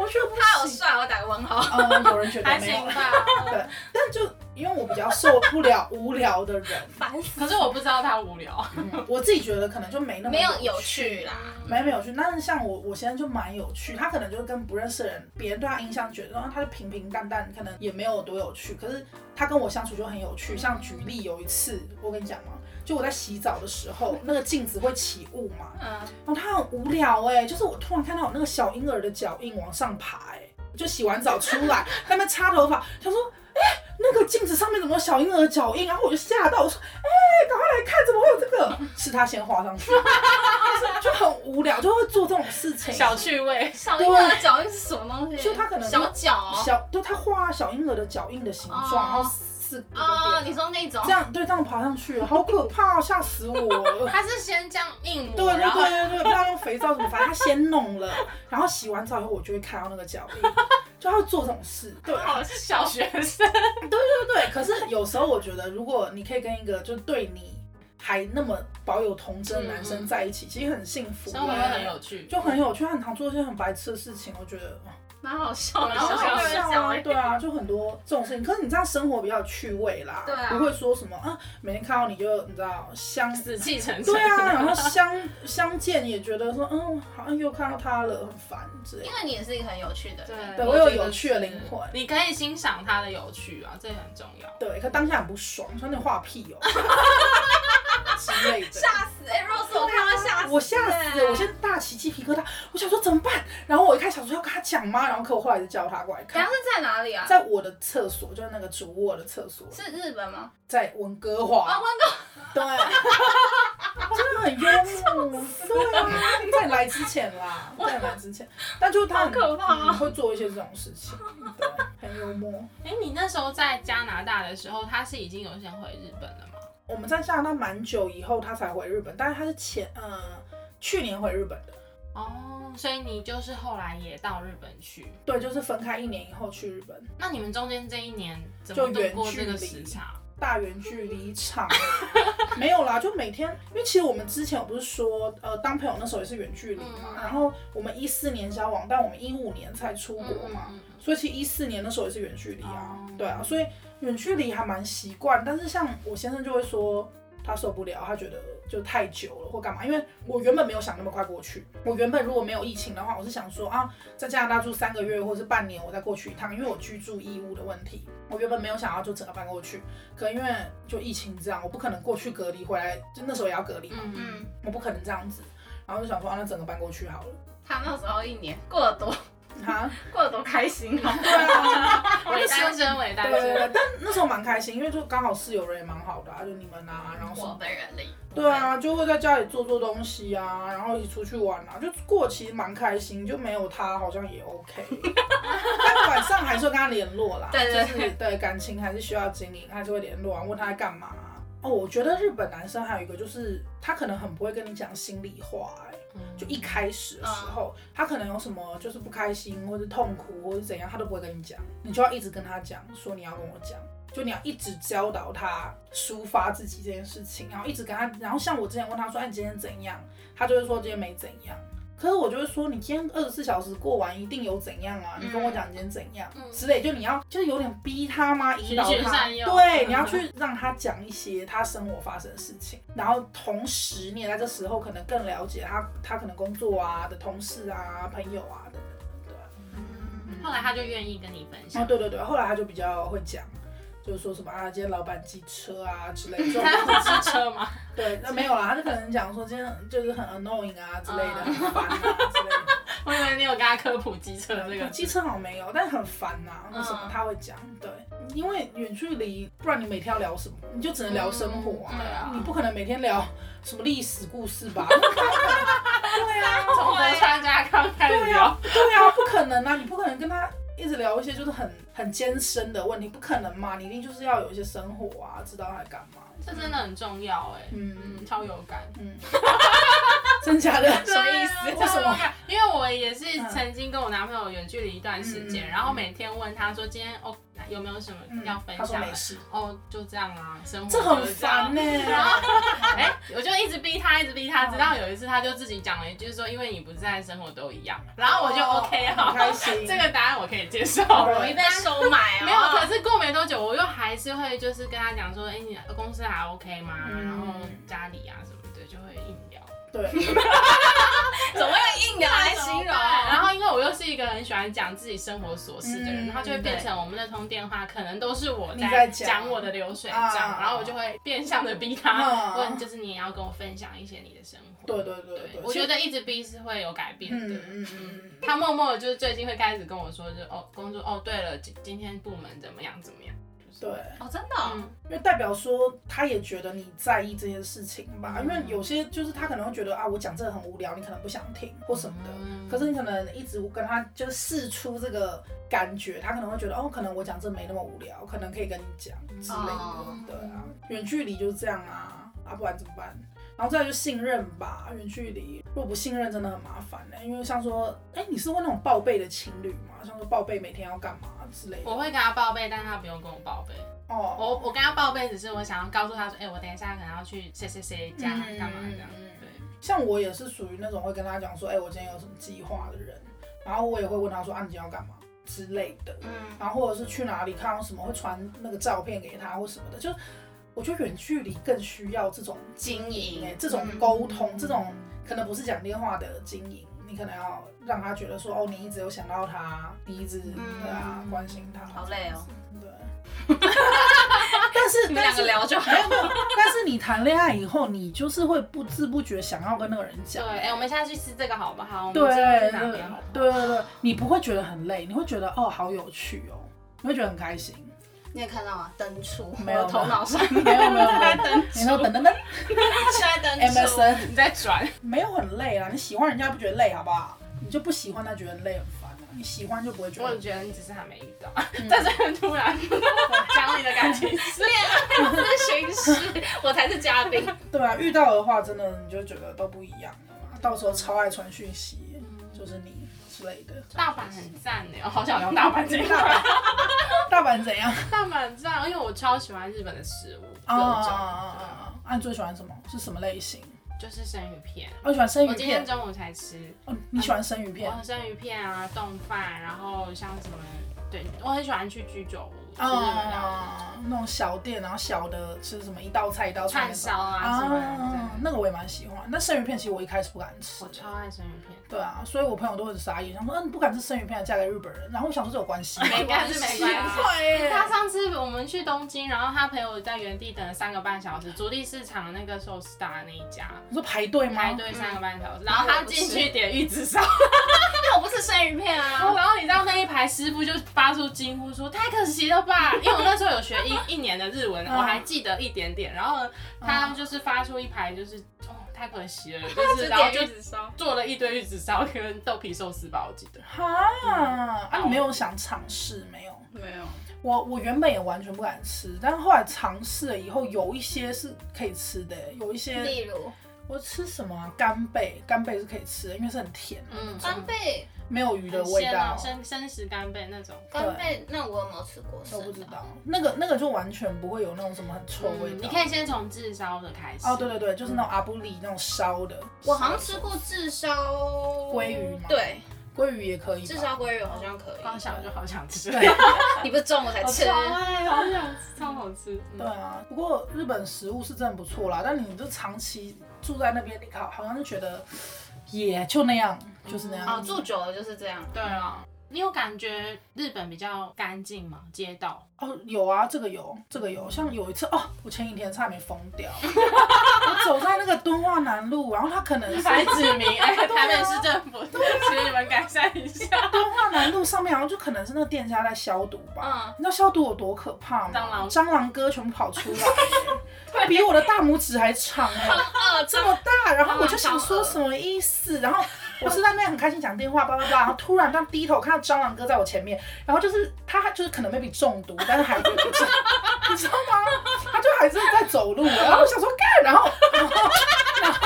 有人觉得还没有行。吧。对，但就因为我比较受不了无聊的人，烦死，可是我不知道他无聊。嗯，我自己觉得可能就没那么没有有有趣啦。没没有趣，但是像我，我现在就蛮有趣。他可能就是跟不认识的人，别人对他印象觉得，啊他就平平淡淡，可能也没有多有趣。可是他跟我相处就很有趣。像举例有一次，我跟你讲嘛，就我在洗澡的时候，那个镜子会起雾嘛，嗯，然后他很无聊哎、就是我突然看到我那个小婴儿的脚印往上爬哎、就洗完澡出来，在那擦头发，他说。哎、那个镜子上面怎么有小婴儿的脚印？然后我就吓到，我说：“哎、赶快来看，怎么会有这个？” 是他先画上去，就是就很无聊，就会做这种事情。小趣味，小婴儿的脚印是什么东西？就他可能小脚哦，小，就他画小婴儿的脚印的形状，哦然后次一个哦，你说那种？这样对这样爬上去，好可怕、哦，吓死我了。他是先这样硬磨，对对对对对，不知道用肥皂怎么，反正他先弄了，然后洗完澡以后，我就会看到那个脚印，就他会做这种事。对，好小学生，对对对，可是有时候我觉得，如果你可以跟一个就对你还那么保有童真的男生在一起，其实很幸福，生活会很有趣，就很有趣，他很常做一些很白痴的事情，我觉得哦蛮好笑的，蛮好笑然后好笑啊，有人讲欸对啊，就很多这种事情。可是你知道生活比较有趣味啦，对啊不会说什么啊，每天看到你就你知道相死气沉沉。对啊，然后相相见也觉得说，嗯，好像又看到他了，很烦之类的。因为你也是一个很有趣的人，对，对我有有趣的灵魂你可以欣赏他的有趣啊，这很重要。对，可当下很不爽，说你话屁哦 之类的。吓死！哎，Rose，我看到吓死，我吓死了，我现在大起鸡皮疙瘩，我想说怎么办？然后我一开始想说要跟他讲吗？然后可我后来就叫他过来看等下，是在哪里啊？在我的厕所，就是那个主卧的厕所，是日本吗？在温哥啊，华，温哥 对，真的很幽默，对啊，在来之前啦，在来之前，但就是他很可怕啊嗯会做一些这种事情，对，很幽默。哎、你那时候在加拿大的时候，他是已经有先回日本了吗？我们在加拿大蛮久以后，他才回日本，但是他是前呃去年回日本的，哦，所以你就是后来也到日本去。对，就是分开一年以后去日本，那你们中间这一年怎就么度远距过这个离时差？大远距离场。没有啦，就每天，因为其实我们之前我不是说，呃，当朋友那时候也是远距离嘛，嗯。然后我们一四年交往，但我们一五年才出国嘛，嗯嗯所以其实一四年那时候也是远距离啊，哦。对啊，所以远距离还蛮习惯，但是像我先生就会说他受不了，他觉得就太久了或干嘛，因为我原本没有想那么快过去，我原本如果没有疫情的话，我是想说啊，在加拿大住三个月或者是半年，我再过去一趟，因为我居住义务的问题，我原本没有想要就整个搬过去，可因为就疫情这样，我不可能过去隔离回来，就那时候也要隔离嘛，嗯嗯，嗯，我不可能这样子，然后就想说啊，那整个搬过去好了，他那时候一年过得多哈，过得多开心啊！对啊。伪单身，伪单对对对身。，但那时候蛮开心，因为就刚好室友人也蛮好的啊，就你们啊，然后什我么，本人里，对啊，就会在家里做做东西啊，然后一起出去玩啊，就过其实蛮开心，就没有他好像也 OK，但晚上还是会跟他联络啦，对对就是对感情还是需要经营，还是会联络啊，问他在干嘛啊、哦，我觉得日本男生还有一个就是他可能很不会跟你讲心里话、哎。就一开始的时候，他可能有什么就是不开心，或者痛苦，或者怎样，他都不会跟你讲，你就要一直跟他讲，说你要跟我讲，就你要一直教导他抒发自己这件事情，然后一直跟他，然后像我之前问他说，哎，你今天怎样？他就会说今天没怎样。可是我就会说，你今天二十四小时过完一定有怎样啊？你跟我讲你今天怎样、嗯之类，就你要就是有点逼他吗？引导他，对，嗯你要去让他讲一些他生活发生的事情，然后同时你也在这时候可能更了解他，他可能工作啊的同事啊、朋友啊等等，对啊。后来他就愿意跟你分享。哦。对对对，后来他就比较会讲，就是说什么啊，今天老板机车啊之类的，这种他有机车吗？对，那没有啦，他就可能讲说今天就是很 annoying 啊之类的，嗯很烦啊之类的。我以为你有跟他科普机车这个。机车好像没有，但是很烦呐、那什么嗯他会讲，对，因为远距离，不然你每天要聊什么？你就只能聊生活啊，嗯对啊你不可能每天聊什么历史故事吧？对啊，从德川家康开始对聊啊，，对啊，不可能啊，你不可能跟他一直聊一些就是很很艰深的问题，不可能嘛，你一定就是要有一些生活啊，知道他在干嘛。这真的很重要哎，嗯嗯，超有感。嗯，真假的？什么意思？为什么？因为我也是曾经跟我男朋友远距离一段时间，嗯然后每天问他说今天哦有没有什么要分享的没？事，哦，就这样啊，生活这很就是这样烦呢、哎、我就一直逼他，一直逼他，直到有一次他就自己讲了一句说，因为你不在，生活都一样。然后我就 OK 很好，开心。这个答案我可以接受。好容易被收买啊！没有，可是过没多久，我又还是会就是跟他讲说，哎、你公司还 OK 吗？嗯然后家里啊什么的，就会硬聊。对，怎么用硬聊来形容？然后因为我又是一个很喜欢讲自己生活琐事的人，嗯然后就会变成我们那通电话可能都是我在讲。讲我的流水账，啊然后我就会变相的逼他啊问，就是你也要跟我分享一些你的生活。对对对对，我觉得一直逼是会有改变的。嗯嗯嗯嗯，他默默的就是最近会开始跟我说，就哦工作哦对了，今今天部门怎么样怎么样，就对，哦，真的哦、嗯，因为代表说他也觉得你在意这件事情吧。因为有些就是他可能会觉得啊，我讲这个很无聊，你可能不想听或什么的。嗯可是你可能一直跟他就是试出这个感觉，他可能会觉得哦，可能我讲这没那么无聊，可能可以跟你讲之类的。哦对啊，远距离就是这样啊，啊不然怎么办？然后再来就信任吧，远距离如果不信任真的很麻烦呢、因为像说，哎、你是会那种报备的情侣吗？像说报备每天要干嘛之类的。我会跟他报备，但他不用跟我报备。哦，我我跟他报备，只是我想要告诉他说，哎、我等一下可能要去谁谁谁家嗯干嘛这样。对，像我也是属于那种会跟他讲说，哎、我今天有什么计划的人，然后我也会问他说，啊，你今天要干嘛之类的，嗯，然后或者是去哪里看到什么会传那个照片给他或什么的，就我觉得远距离更需要这种经营哎、这种沟通，这种可能不是讲电话的经营，你可能要让他觉得说，哦，你一直有想到他，你一直、嗯对啊关心他，好累哦。对，但是你们两个聊就好。但是你谈恋爱以后，你就是会不知不觉想要跟那个人讲。对，哎、我们现在去吃这个好不好？对对对，你不会觉得很累，你会觉得哦好有趣哦，你会觉得很开心。你有看到吗？灯出，没有我的头脑上没有没有没有，你说等等等在灯柱。，MSN 你在转，没有很累啊，你喜欢人家不觉得累好不好？你就不喜欢他觉得累很烦啊，你喜欢就不会觉得。我觉得你只是还没遇到，嗯。在这边突然 讲你的感情事。咨询师，我才是嘉宾。对啊，遇到的话真的你就觉得都不一样了嘛，到时候超爱传讯息，就是你之类的。大阪很赞呢，我好想聊大阪这一块。大阪怎样？大阪赞，因为我超喜欢日本的食物，各啊种，啊啊！啊，你最喜欢什么？是什么类型？就是生鱼片。我喜欢生鱼片我今天片。中午才吃，哦，你喜欢生鱼片？我生鱼片啊，冻饭，然后像什么，对我很喜欢去居酒屋吃日本料啊，那种小店，然后小的吃什么一道菜一道菜那种。串烧啊什么的啊，那个我也蛮喜欢。那生鱼片其实我一开始不敢吃，我，超爱生鱼片。对啊，所以我朋友都很傻眼，想说，嗯，你不敢吃生鱼片，还嫁给日本人，然后我想说这有关系吗？没关系没关系。系他上次我们去东京，然后他陪我在原地等了三个半小时，竹地市场的那个寿司大那一家。你说排队吗？排队三个半小时，然后他进去点玉子烧，我不吃生鱼片啊。然后你知道那一排师傅就发出惊呼说：“太可惜了吧！” 因为我那时候有学一一年的日文，嗯我还记得一点点。然后他就是发出一排就是哦太可惜了，就是 然后就。做了一堆玉子烧跟豆皮寿司吧，我记得。哈啊，你没有想尝试没有？没有。我我原本也完全不敢吃，但后来尝试了以后，有一些是可以吃的，有一些例如我吃什么啊？干贝，干贝是可以吃的，因为是很甜的，嗯，干贝，没有鱼的味道哦，。生生食干贝那种。干贝，那我有没有吃过？都不知道，那个那个就完全不会有那种什么很臭味道。嗯你可以先从炙烧的开始。哦，对对对，就是那种阿布里那种烧的。我好像吃过炙烧鲑鱼吗对，鲑鱼也可以吧。炙烧鲑鱼好像可以。刚想就好想吃。对 你不是中午才吃？超爱，好想吃，超好吃。嗯对啊，不过日本食物是真的不错啦，但你就长期住在那边，你好好像就觉得也就那样，就是那样。哦，住久了就是这样。对啊，你有感觉日本比较干净吗？街道？哦，有啊，这个有，这个有。像有一次哦，我前几天差点疯掉，我走在那个敦化南路，然后他可能是还指明哎，台北市政府，请你们改善一下。敦化南路上面，好像就可能是那个店家在消毒吧。嗯你知道消毒有多可怕吗？蟑螂蟑螂哥全部跑出来，它比我的大拇指还长哎，呃，这么大。然后我就想说什么意思？然后我是在那边很开心讲电话，叭叭叭，然后突然刚低头看到蟑螂哥在我前面，然后就是他就是可能 maybe 中毒，但是还不知道，你知道吗？他就还是在走路，然后我想说干，然后然后然后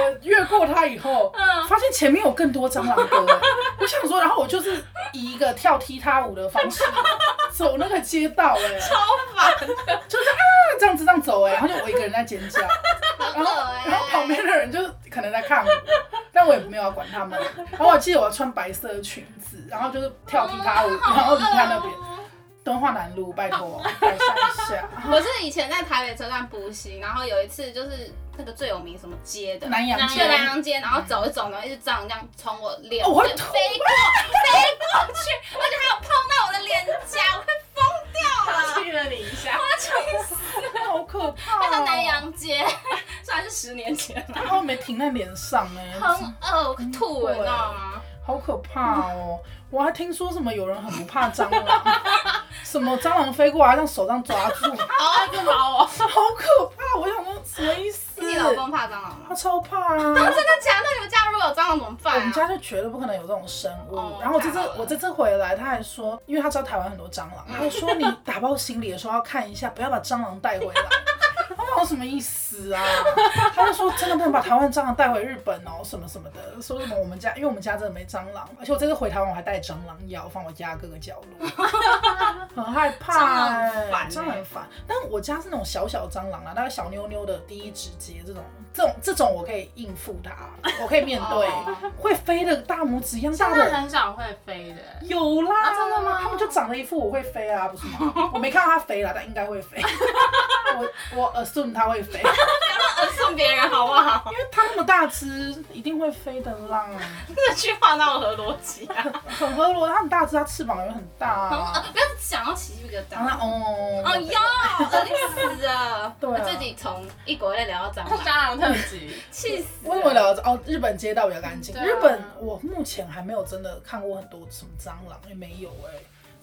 我越过他以后，发现前面有更多蟑螂哥哎，我想说，然后我就是以一个跳踢踏舞的方式 走那个街道哎，超烦，就是啊这样子这样走哎，然后就我一个人在尖叫。然后，欸然后旁边的人就可能在看我，但我也没有要管他们。然后我记得我要穿白色的裙子，然后就是跳踢踏舞，然后离开那边。敦化南路，拜托改善一下。我是以前在台北车站补习，然后有一次就是那个最有名什么街的南洋对街南洋街，然后走一走，然后一直蟑螂这样从我脸飞过飞过去，而且还有碰到我的脸颊，我快疯掉了，气了你一下，我气死！好可怕、哦！那个南洋街，虽然是十年前了，然后没停在脸上哎、很恶，吐了，你知道吗？好可怕哦！我还听说什么有人很不怕蟑螂，什么蟑螂飞过来，让手这样抓住，啊，这毛哦，好可怕！我想说什么意思？你老公怕蟑螂吗？他超怕啊！真的假的？你们家如果有蟑螂怎么办啊？我们家就绝对不可能有这种生物。哦然后我这次我这次回来，他还说，因为他知道台湾很多蟑螂，他就说你打包行李的时候要看一下，不要把蟑螂带回来。什么意思啊？他就说真的不能把台湾蟑螂带回日本哦，什么什么的，说什么我们家，因为我们家真的没蟑螂，而且我这次回台湾我还带蟑螂药放我家各个角落，很害怕、欸，蟑螂很烦。但我家是那种小小蟑螂啊，大概小妞妞的第一指节这种，这种这种我可以应付它，我可以面对。哦会飞的大拇指一样现在大的。很少会飞的。有啦、啊真的吗他们就长了一副我会飞啊，不是吗？我没看到它飞了，但应该会飞。我我 assume 它会飞，送别人好不好？因为它那么大只，一定会飞的啦。这句话那有合逻辑啊？很合逻，它很大只，它翅膀也很大、呃啊。不要想要起鸡皮疙瘩。然后它哦哦哟，恶心死了！对啊自己从异国类聊到蟑螂，蟑螂特辑，气死为什么了！聊到哦？日本街道比较干净。啊日本我目前还没有真的看过很多什么蟑螂，也没有哎、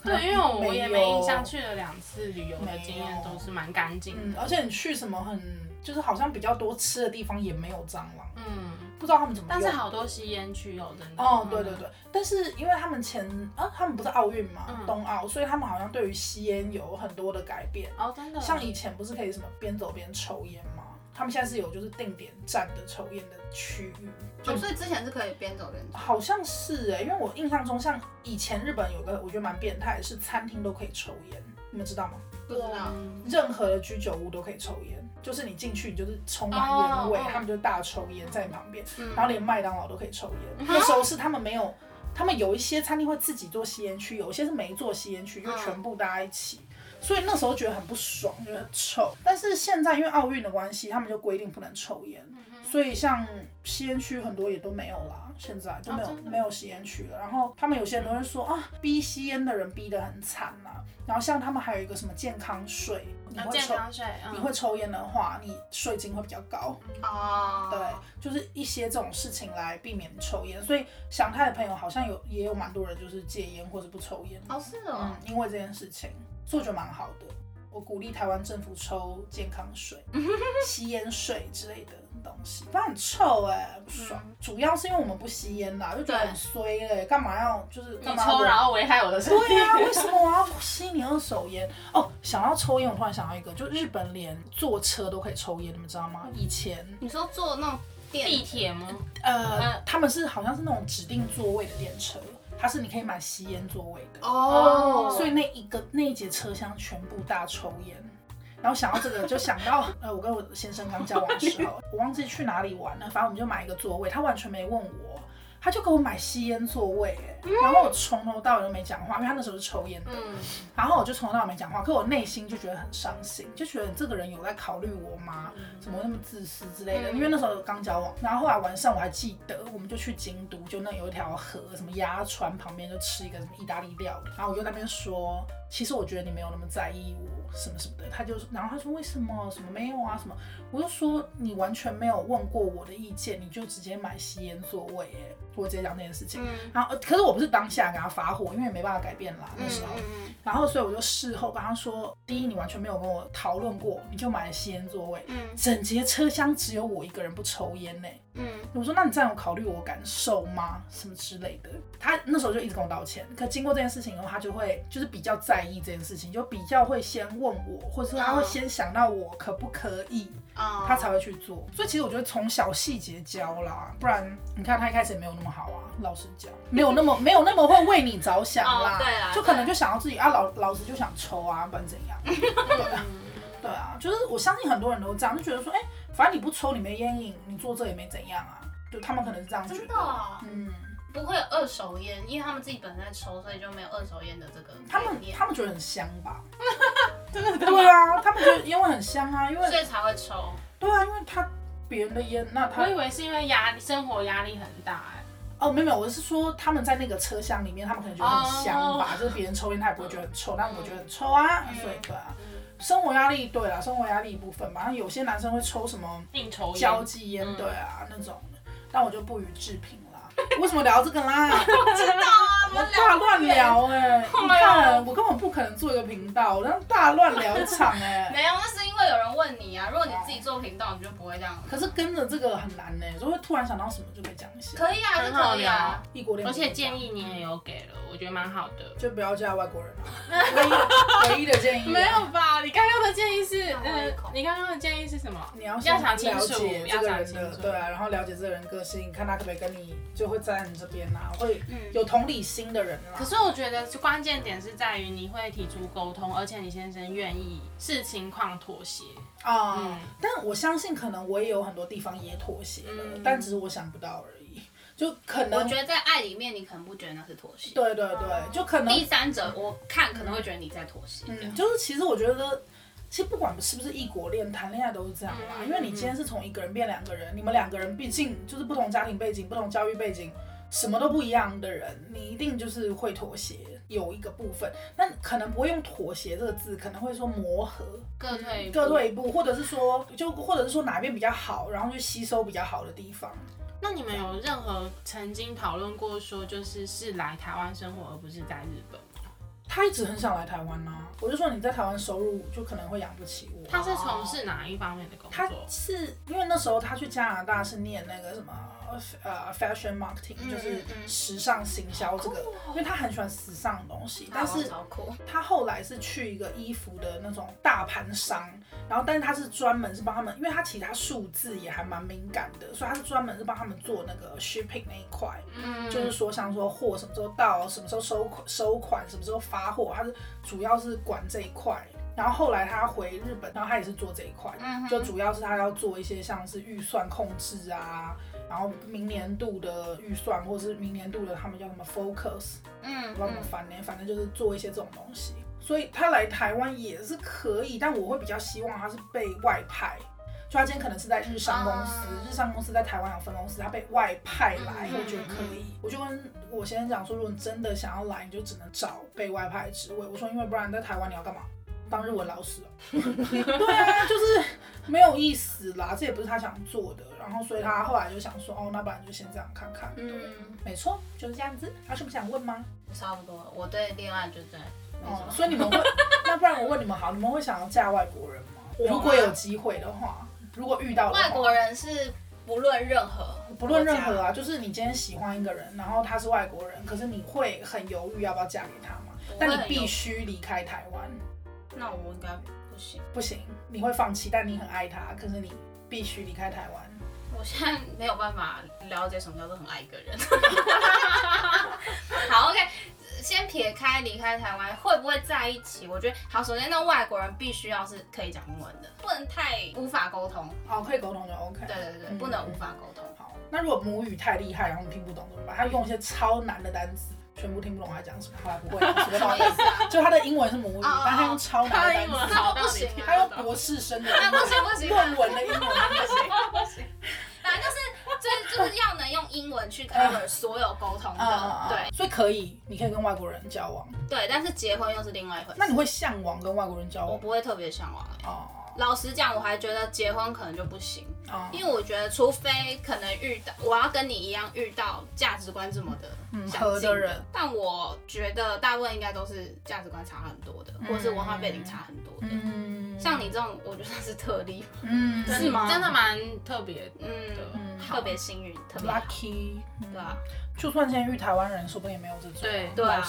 对，因为我我也没印象，去了两次旅游的经验都是蛮干净嗯，的。而且你去什么很就是好像比较多吃的地方也没有蟑螂，嗯，不知道他们怎么。但是好多吸烟区有真的。哦，对对对，但是因为他们前啊，他们不是奥运嘛，嗯冬奥，所以他们好像对于吸烟有很多的改变。哦，真的。像以前不是可以什么边走边抽烟吗？他们现在是有就是定点站的抽烟的区域，就哦所以之前是可以边走边走。好像是哎、因为我印象中像以前日本有个我觉得蛮变态，是餐厅都可以抽烟，你们知道吗？不知道，嗯任何的居酒屋都可以抽烟，就是你进去你就是充满烟味，他们就大抽烟在你旁边，嗯然后连麦当劳都可以抽烟。那时候是他们没有，他们有一些餐厅会自己做吸烟区，有一些是没做吸烟区，就嗯全部大家一起。所以那时候觉得很不爽，觉得很臭。但是现在因为奥运的关系，他们就规定不能抽烟，所以像吸烟区很多也都没有啦，现在都没有、哦没有吸烟区了。然后他们有些人都会说啊，逼吸烟的人逼得很惨呐、然后像他们还有一个什么健康税，你哦会抽、健康税，嗯你会抽烟的话，你税金会比较高。哦，对，就是一些这种事情来避免抽烟。所以祥泰的朋友好像有也有蛮多人就是戒烟或者不抽烟。哦是哦嗯，，因为这件事情，所以我觉得蛮好的。我鼓励台湾政府抽健康税、吸烟税之类的东西，不然很臭哎、不爽。嗯主要是因为我们不吸烟啦，就觉得很衰嘞、干嘛要就是你干嘛抽然后危害我的身体。对啊，为什么我要 吸你二手烟？哦，想要抽烟，我突然想到一个，就日本连坐车都可以抽烟，你们知道吗？以前你说坐那种电地铁吗？呃嗯，他们是好像是那种指定座位的电车，它是你可以买吸烟座位的，哦，所以那一个那一节车厢全部大抽烟。然后想到这个，就想到呃，我跟我先生刚交往的时候，我忘记去哪里玩了，反正我们就买一个座位，他完全没问我，他就给我买吸烟座位，哎，然后我从头到尾都没讲话，因为他那时候是抽烟的，嗯，然后我就从头到尾没讲话，可我内心就觉得很伤心，就觉得这个人有在考虑我吗？怎么那么自私之类的？嗯因为那时候刚交往，然后后来晚上我还记得，我们就去京都，就那有一条河，什么鸭川旁边就吃一个什么意大利料理，然后我就在那边说，其实我觉得你没有那么在意我什么什么的，他就然后他说为什么什么没有啊什么，我就说你完全没有问过我的意见，你就直接买吸烟座位，哎，我直接讲这件事情。嗯然后，呃可是我不是当下给他发火，因为没办法改变啦，那嗯时候。嗯然后，所以我就事后跟他说：第一，你完全没有跟我讨论过，你就买了吸烟座位，嗯整节车厢只有我一个人不抽烟呢。嗯我说：那你这样有考虑我感受吗？什么之类的。他那时候就一直跟我道歉。可经过这件事情以后，他就会就是比较在意这件事情，就比较会先问我，或者说他会先想到我可不可以，哦，他才会去做。所以其实我觉得从小细节教啦，不然你看他一开始也没有那么好啊，老实讲，没有那么没有那么会为你着想啦，哦对啦就可能就想要自己啊，老老子就想抽啊，不然怎样？对啊，就是我相信很多人都这样，就觉得说，哎、反正你不抽，你没烟瘾，你做这也没怎样啊，就他们可能是这样觉得。真的。哦嗯，不会有二手烟，因为他们自己本身在抽，所以就没有二手烟的这个他们他们觉得很香吧？真的对啊，他们觉得烟味很香啊，因为所以才会抽。对啊，因为他别人的烟，那他我以为是因为压力，生活压力很大哎。哦，没有没有，我是说他们在那个车厢里面，他们可能觉得很香吧。就是别人抽烟他也不会觉得很臭，但我觉得很臭啊，所以对啊，生活压力对啦，生活压力一部分吧。有些男生会抽什么应酬烟交际烟，嗯对啊那种，但我就不予置评啦。为什么聊这个啦？知道啊，么大乱聊哎、你哎看我根本不可能做一个频道，我让大乱聊一场哎、没有，那是因为有人问你啊。如果你自己做频道，你就不会这样。可是跟着这个很难呢、就会突然想到什么就可以讲一些。可以啊，是很好可以啊。异国恋，而且建议你也有给了，我觉得蛮好的。就不要嫁外国人啊，唯一唯一的建议、啊。没有吧？你刚刚的建议是，呃让我一口，你刚刚的建议是什么？你要先要想清了楚，要解这个人想清楚。的对啊，然后了解这个人个性，看他可不可以跟你就会站在你这边啊，会嗯有同理心的人了。可是我觉得关键点是在于你会提出沟通，而且你先生愿意视情况妥协。啊、嗯但我相信可能我也有很多地方也妥协了，嗯但只是我想不到而已。就可能我觉得在爱里面，你可能不觉得那是妥协。对对对，就可能第三者，我看可能会觉得你在妥协。嗯，就是其实我觉得，其实不管是不是异国恋，谈恋爱都是这样啦。嗯因为你今天是从一个人变两个人，你们两个人毕竟就是不同家庭背景、不同教育背景，什么都不一样的人，你一定就是会妥协，有一个部分。那可能不会用妥协这个字，可能会说磨合，各退各退一步，或者是说，就或者是说哪边比较好，然后就吸收比较好的地方。那你们有任何曾经讨论过说，就是是来台湾生活，而不是在日本？他一直很想来台湾呐、我就说你在台湾收入就可能会养不起我。他是从事哪一方面的工作他作？是因为那时候他去加拿大是念那个什么呃 fashion marketing，、嗯就是时尚行销这个，因为他很喜欢时尚的东西，但是。他后来是去一个衣服的那种大盘商，然后但是他是专门是帮他们，因为他其他数字也还蛮敏感的，所以他是专门是帮他们做那个 shipping 那一块，嗯就是说像说货什么时候到，什么时候收款收款，什么时候发货，他是主要是管这一块。然后后来他回日本，然后他也是做这一块，嗯就主要是他要做一些像是预算控制啊，然后明年度的预算或者是明年度的他们叫什么 focus，嗯不知道怎么翻呢，反正就是做一些这种东西。所以他来台湾也是可以，但我会比较希望他是被外派。就他今天可能是在日商公司，啊日商公司在台湾有分公司，他被外派来，嗯我觉得可以。我就跟我先生讲说，如果你真的想要来，你就只能找被外派的职位。我说，因为不然在台湾你要干嘛？当日文老师哦、对啊，就是没有意思啦，这也不是他想做的。然后，所以他后来就想说，哦，那不然就先这样看看。对，嗯，没错，就是这样子。还有什么想问吗？差不多。我对恋爱就这样。哦，么所以你们会，那不然我问你们好，你们会想要嫁外国人吗？如果有机会的话，如果遇到外国人是不论任何不论任何，啊，就是你今天喜欢一个人，然后他是外国人，可是你会很犹豫要不要嫁给他吗？但你必须离开台湾，那我应该不行。不行，你会放弃，但你很爱他，可是你必须离开台湾。我现在没有办法了解什么叫做很爱一个人。好，OK，先撇开离开台湾会不会在一起，我觉得好。首先，那外国人必须要是可以讲英文的，不能太无法沟通。哦，可以沟通就 OK。对对对，嗯不能无法沟通。好，那如果母语太厉害，然后你听不懂怎么办？他用一些超难的单词，全部听不懂他讲什么，后来不会，什么意思啊？就他的英文是母语，哦但他用超难他的英的单词，文不行他用博士生的那 不英文行不行，论文的英文，不行不行。反正就是就是就是要能用英文去 cover 所有沟通的，啊，对所以可以，你可以跟外国人交往。对。但是结婚又是另外一回事。那你会向往跟外国人交往？我不会特别向往。哦老实讲，我还觉得结婚可能就不行，哦，因为我觉得除非可能遇到我要跟你一样遇到价值观这么的嗯相近合的人，但我觉得大部分应该都是价值观差很多的，或是文化背景差很多的。嗯，像你这种，我觉得是特例，嗯。是吗？真的蛮特别嗯特别幸运，特别，lucky，嗯。对啊，就算今天遇台湾人，说不定也没有这种。对对啊老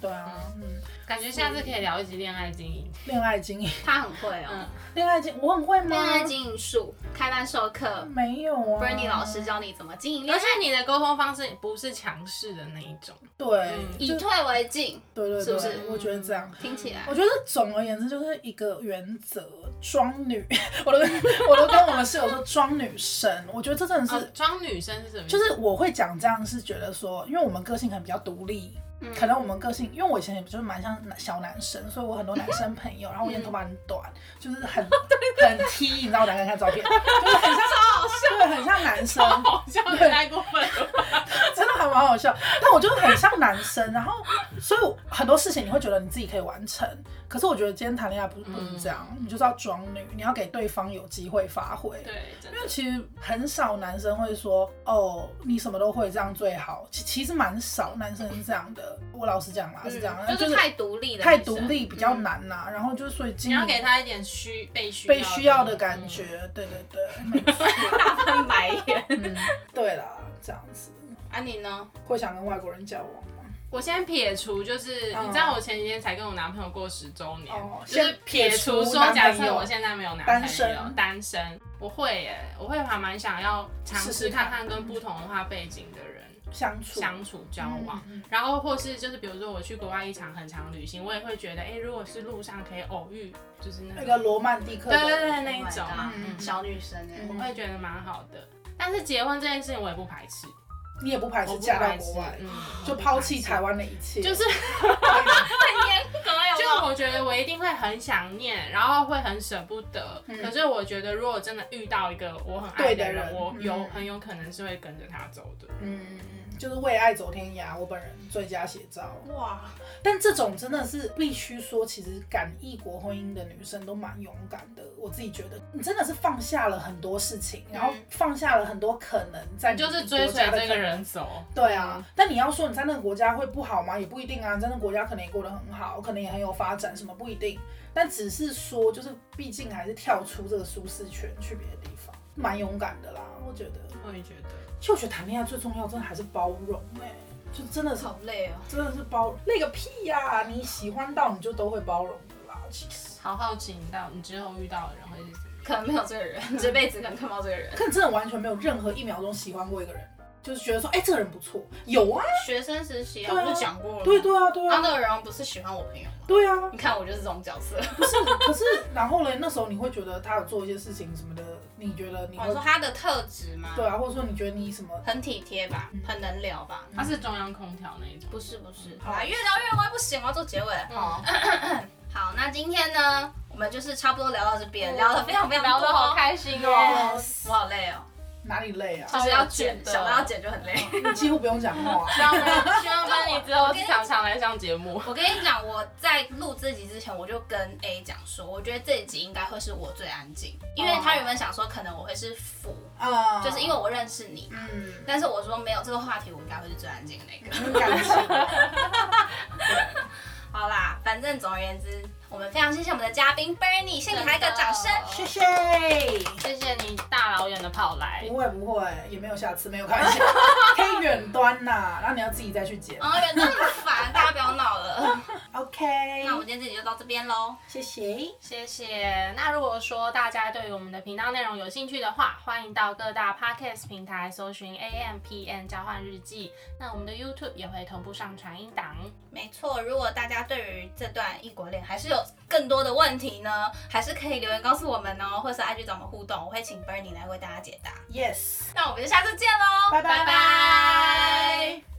对啊，嗯，感觉下次可以聊一集恋爱经营。恋爱经营，他很会哦。嗯，恋爱经，我很会吗？恋爱经营术开班授课。没有啊，Bernie 老师教你怎么经营恋爱。而且，你的沟通方式不是强势的那一种。对，嗯。以退为进，对对对，是不是？我觉得这样。听起来。我觉得总而言之就是一个原则，装女，我都我都跟我们室友说装女生，我觉得这真的是，哦，装女生是什么？就是我会讲这样是觉得说，因为我们个性可能比较独立，嗯可能我们个性，因为我以前也就是蛮像男小男生，所以我很多男生朋友，然后我以前头发很短，就是很很 T，你知道我大家看照片，就是很像，对，很像男生，好像也太过分了？真的还蛮好笑。但我就是很像男生，然后所以很多事情你会觉得你自己可以完成，可是我觉得今天谈恋爱不是不能这样，你就是要装女，你要给对方有机会发挥。对，因为其实很少男生会说哦，你什么都会，这样最好。其其实蛮少男生是这样的。我老实讲啦，是这样，嗯就是太独立了，太独立比较难呐、然后就是所以你要给他一点需被需被需要的嗯感觉。对对对，大翻白眼。嗯，对啦，这样子啊，你呢？会想跟外国人交往吗？我先撇除，就是、嗯。你知道我前几天才跟我男朋友过十周年，哦就是先撇撇除除说，男假朋友。设我现在没有男朋友，单身。单身。我会耶，我会还蛮想要尝试试试看看看跟不同文化背景的人相处。相处交往，然后或是就是比如说我去国外一场很长旅行，我也会觉得，哎、如果是路上可以偶遇，就是那个罗曼蒂克的，对对对那一 Oh 种嘛，嗯，小女生我会觉得蛮好的。但是结婚这件事情我也不排斥，你也不排斥嫁到国外，，嗯，就抛弃台湾的一切，就是 很严格有就我觉得我一定会很想念，然后会很舍不得。嗯。可是我觉得，如果真的遇到一个我很爱的人，的人。我有、嗯。很有可能是会跟着他走的。嗯，就是为爱走天涯，我本人最佳写照。哇，但这种真的是必须说，其实敢异国婚姻的女生都蛮勇敢的。我自己觉得，你真的是放下了很多事情，然后放下了很多可能在你就是追随这个人走，对啊，但你要说你在那个国家会不好吗？也不一定啊，你在那个国家可能也过得很好，可能也很有发展，什么不一定。但只是说，就是毕竟还是跳出这个舒适圈去别的地方，蛮勇敢的啦。我觉得，我也觉得。其实我觉得谈恋爱最重要，真的还是包容哎、就真的是好累哦。真的是包容，累个屁呀、你喜欢到你就都会包容的啦。其实，好好奇，你到你之后遇到的人会是怎么样？可能没有这个人，这辈子可能看不到这个人。可能真的完全没有任何一秒钟喜欢过一个人，就是觉得说，哎、这个人不错。有啊，学生时期啊，我就讲过了。对对啊，对啊，啊，那个人不是喜欢我朋友吗？对啊。你看我就是这种角色。不是，可是 然后呢，那时候你会觉得他有做一些事情什么的，你觉得你会我说他的特质吗？对，啊，或者说你觉得你什么？很体贴吧，很能聊吧。他是中央空调那一种。不是不是，好好啦，越聊越歪，不行，我要做结尾了。好，好，那今天呢，我们就是差不多聊到这边，聊得非常非常多，聊得好开心哦。我好累哦，哪里累啊？就是要剪，想到要剪就很累。你几乎不用讲话。希 望希望班你之后常常来上节目。我跟你讲，我在录这集之前，我就跟 A 讲说，我觉得这一集应该会是我最安静，因为他原本想说可能我会是辅，啊就是因为我认识你嘛。嗯，但是我说没有这个话题，我应该会是最安静的那个。感情。好啦，反正总而言之，我们非常谢谢我们的嘉宾 Bernie，先给他一个掌声。谢谢。谢谢你大老远的跑来不。会不会，也没有下次，没有开玩笑，可以远端呐，然后你要自己再去剪。啊，远端很烦，大家不要闹了。OK，那我们今天这集就到这边喽。谢谢。谢谢。那如果说大家对于我们的频道内容有兴趣的话，欢迎到各大 podcast 平台搜寻 A M P N 交换日记。那我们的 YouTube 也会同步上传音档。没错，如果大家对于这段异国恋还是有更多的问题呢，还是可以留言告诉我们哦，或是 IG 找我们互动，我会请 Bernie 来为大家解答。Yes，那我们就下次见喽，拜拜。拜拜